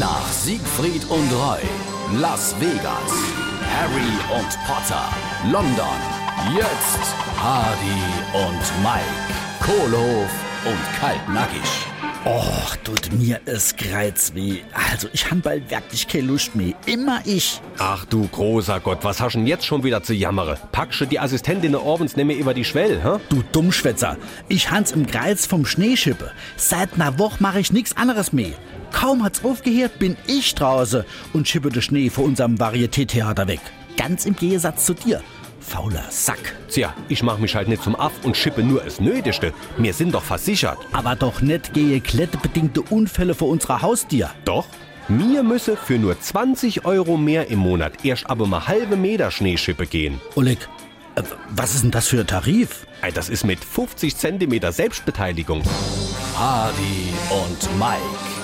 Nach Siegfried und Roy, Las Vegas, Harry und Potter, London, jetzt Hardy und Mike, Kohlhof und Kaltnackig. Och, tut mir es kreiz weh. Also, ich han bald wirklich keine Lust mehr. Immer ich. Ach du großer Gott, was hast du denn jetzt schon wieder zu jammere? Packsche die Assistentin Orbens nehme über die Schwell, hä? Du Dummschwätzer. Ich hans im Kreiz vom Schneeschippe. Seit ner Woche mache ich nix anderes mehr. Kaum hat's aufgehört, bin ich draußen und schippe den Schnee vor unserem Varieté-Theater weg. Ganz im Gegensatz zu dir. Fauler Sack. Tja, ich mach mich halt nicht zum Aff und schippe nur es Nötigste. Wir sind doch versichert. Aber doch nicht gehe kletterbedingte Unfälle vor unserer Haustier. Doch? Mir müsse für nur 20 Euro mehr im Monat erst aber mal halbe Meter Schneeschippe gehen. Oleg, äh, was ist denn das für ein Tarif? Das ist mit 50 Zentimeter Selbstbeteiligung. Hardy und Mike,